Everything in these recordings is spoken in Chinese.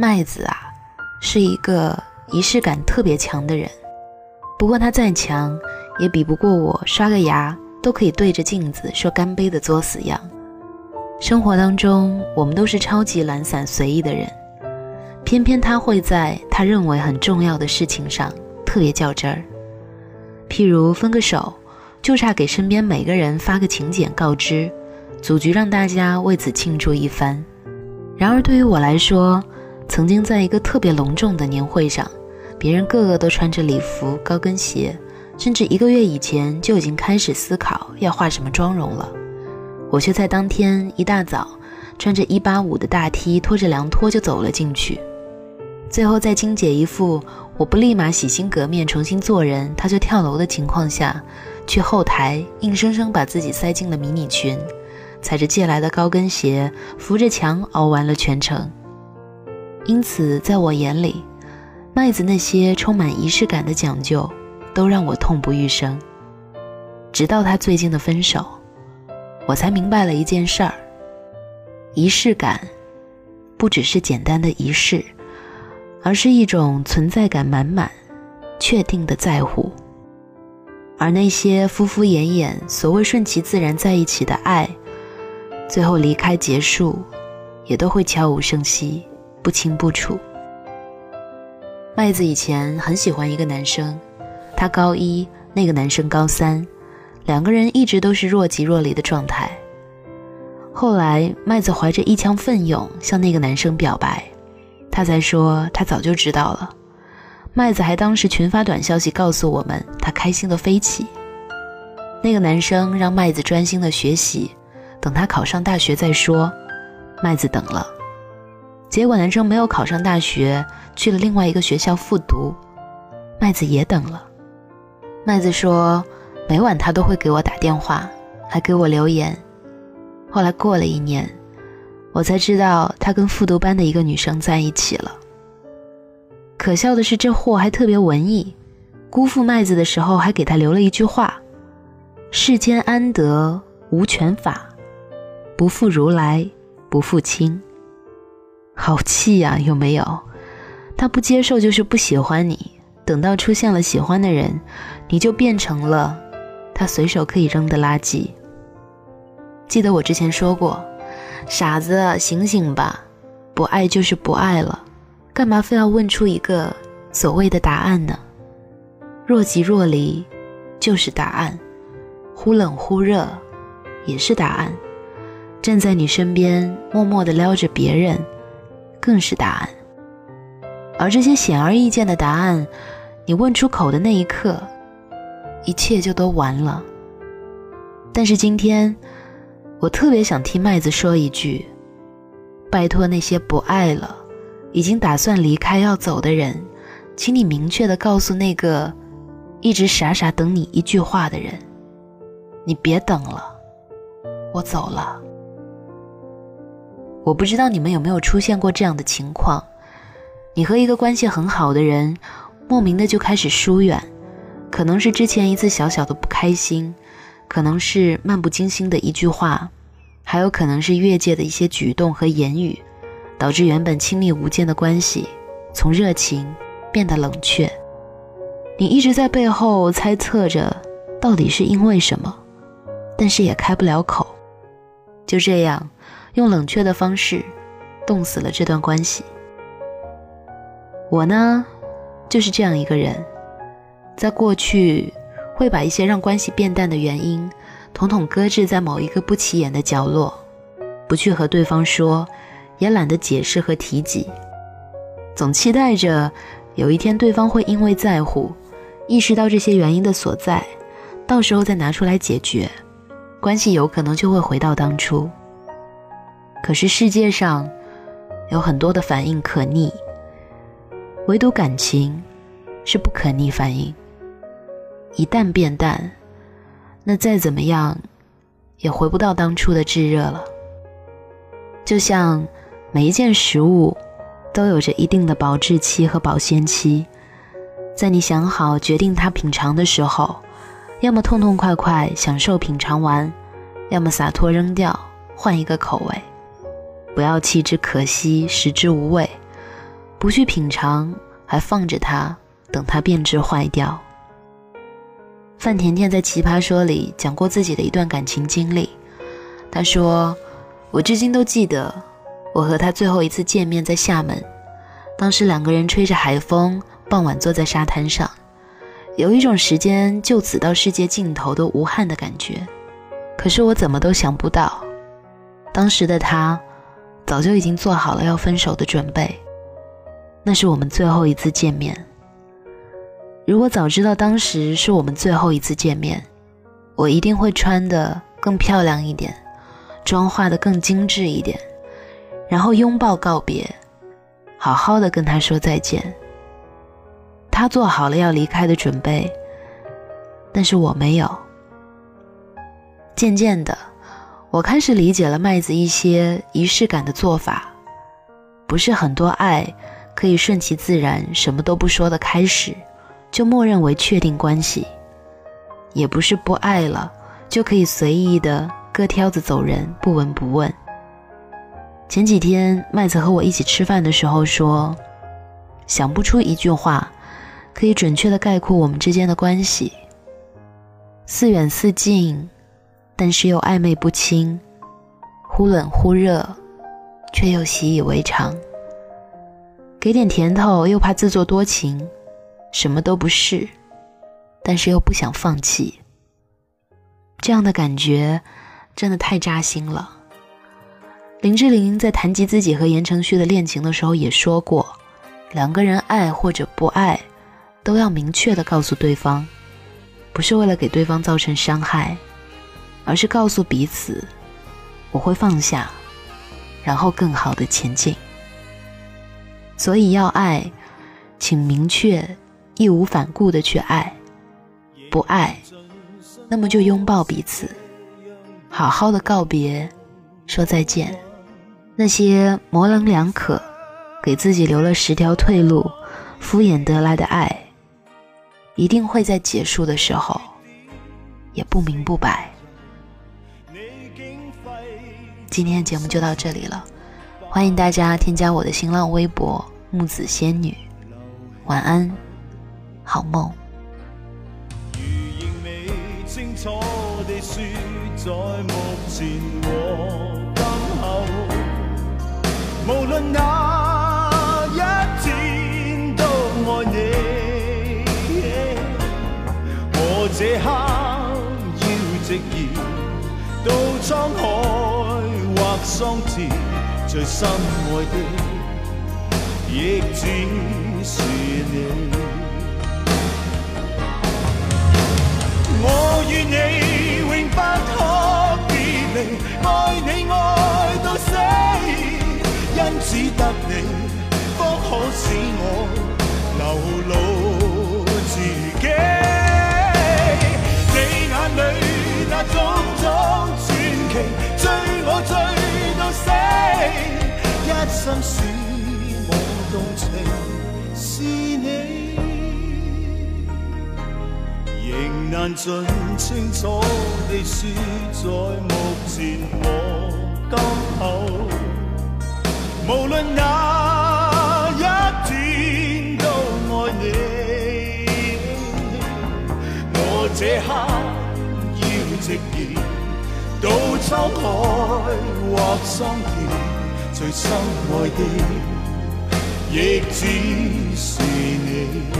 麦子啊，是一个仪式感特别强的人。不过他再强，也比不过我刷个牙都可以对着镜子说干杯的作死样。生活当中，我们都是超级懒散随意的人，偏偏他会在他认为很重要的事情上特别较真儿。譬如分个手，就差给身边每个人发个请柬告知，组局让大家为此庆祝一番。然而对于我来说，曾经在一个特别隆重的年会上，别人个个都穿着礼服、高跟鞋，甚至一个月以前就已经开始思考要化什么妆容了。我却在当天一大早，穿着一八五的大 T，拖着凉拖就走了进去。最后在金姐一副我不立马洗心革面重新做人，她就跳楼的情况下，去后台硬生生把自己塞进了迷你裙，踩着借来的高跟鞋，扶着墙熬完了全程。因此，在我眼里，麦子那些充满仪式感的讲究，都让我痛不欲生。直到他最近的分手，我才明白了一件事儿：仪式感，不只是简单的仪式，而是一种存在感满满、确定的在乎。而那些敷敷衍衍、所谓顺其自然在一起的爱，最后离开结束，也都会悄无声息。不清不楚。麦子以前很喜欢一个男生，他高一，那个男生高三，两个人一直都是若即若离的状态。后来，麦子怀着一腔奋勇向那个男生表白，他才说他早就知道了。麦子还当时群发短消息告诉我们，他开心的飞起。那个男生让麦子专心的学习，等他考上大学再说。麦子等了。结果男生没有考上大学，去了另外一个学校复读。麦子也等了。麦子说，每晚他都会给我打电话，还给我留言。后来过了一年，我才知道他跟复读班的一个女生在一起了。可笑的是，这货还特别文艺，辜负麦子的时候还给他留了一句话：“世间安得无权法，不负如来不负卿。”好气呀，有没有？他不接受就是不喜欢你，等到出现了喜欢的人，你就变成了他随手可以扔的垃圾。记得我之前说过，傻子醒醒吧，不爱就是不爱了，干嘛非要问出一个所谓的答案呢？若即若离就是答案，忽冷忽热也是答案，站在你身边默默地撩着别人。更是答案，而这些显而易见的答案，你问出口的那一刻，一切就都完了。但是今天，我特别想替麦子说一句：拜托那些不爱了、已经打算离开要走的人，请你明确的告诉那个一直傻傻等你一句话的人，你别等了，我走了。我不知道你们有没有出现过这样的情况：你和一个关系很好的人，莫名的就开始疏远，可能是之前一次小小的不开心，可能是漫不经心的一句话，还有可能是越界的一些举动和言语，导致原本亲密无间的关系从热情变得冷却。你一直在背后猜测着到底是因为什么，但是也开不了口。就这样。用冷却的方式，冻死了这段关系。我呢，就是这样一个人，在过去会把一些让关系变淡的原因，统统搁置在某一个不起眼的角落，不去和对方说，也懒得解释和提及，总期待着有一天对方会因为在乎，意识到这些原因的所在，到时候再拿出来解决，关系有可能就会回到当初。可是世界上有很多的反应可逆，唯独感情是不可逆反应。一旦变淡，那再怎么样也回不到当初的炙热了。就像每一件食物都有着一定的保质期和保鲜期，在你想好决定它品尝的时候，要么痛痛快快享受品尝完，要么洒脱扔掉，换一个口味。不要弃之可惜，食之无味，不去品尝，还放着它，等它变质坏掉。范甜甜在《奇葩说》里讲过自己的一段感情经历，她说：“我至今都记得，我和他最后一次见面在厦门，当时两个人吹着海风，傍晚坐在沙滩上，有一种时间就此到世界尽头都无憾的感觉。可是我怎么都想不到，当时的他。”早就已经做好了要分手的准备，那是我们最后一次见面。如果早知道当时是我们最后一次见面，我一定会穿的更漂亮一点，妆化的更精致一点，然后拥抱告别，好好的跟他说再见。他做好了要离开的准备，但是我没有。渐渐的。我开始理解了麦子一些仪式感的做法，不是很多爱可以顺其自然，什么都不说的开始，就默认为确定关系；也不是不爱了就可以随意的各挑子走人，不闻不问。前几天麦子和我一起吃饭的时候说，想不出一句话可以准确的概括我们之间的关系，似远似近。但是又暧昧不清，忽冷忽热，却又习以为常。给点甜头又怕自作多情，什么都不是，但是又不想放弃。这样的感觉真的太扎心了。林志玲在谈及自己和言承旭的恋情的时候也说过，两个人爱或者不爱，都要明确的告诉对方，不是为了给对方造成伤害。而是告诉彼此，我会放下，然后更好的前进。所以要爱，请明确、义无反顾的去爱；不爱，那么就拥抱彼此，好好的告别，说再见。那些模棱两可，给自己留了十条退路，敷衍得来的爱，一定会在结束的时候，也不明不白。今天的节目就到这里了，欢迎大家添加我的新浪微博木子仙女，晚安，好梦。无论哪一天都爱你，我这刻到沧海或。桑田最深爱的，亦只是你。我与你永不可一生使我动情是你，仍难尽清楚地说，在目前和今后，无论哪一天都爱你。我这刻沧海或桑田。最深爱的，亦只是你。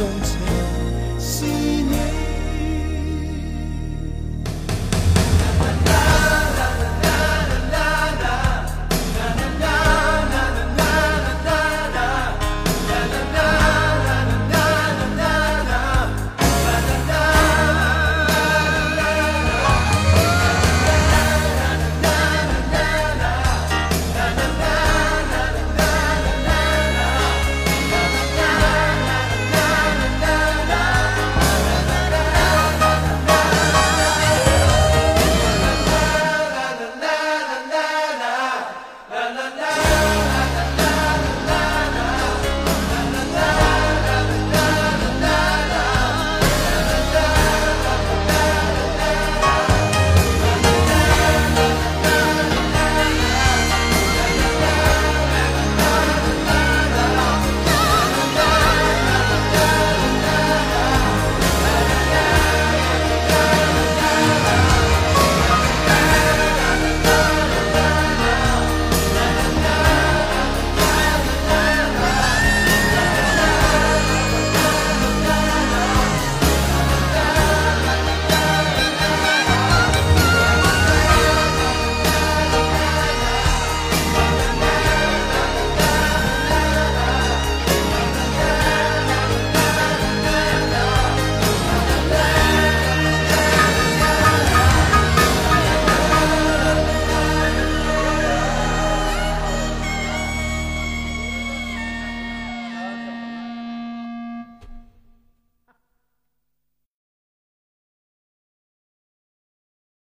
动情。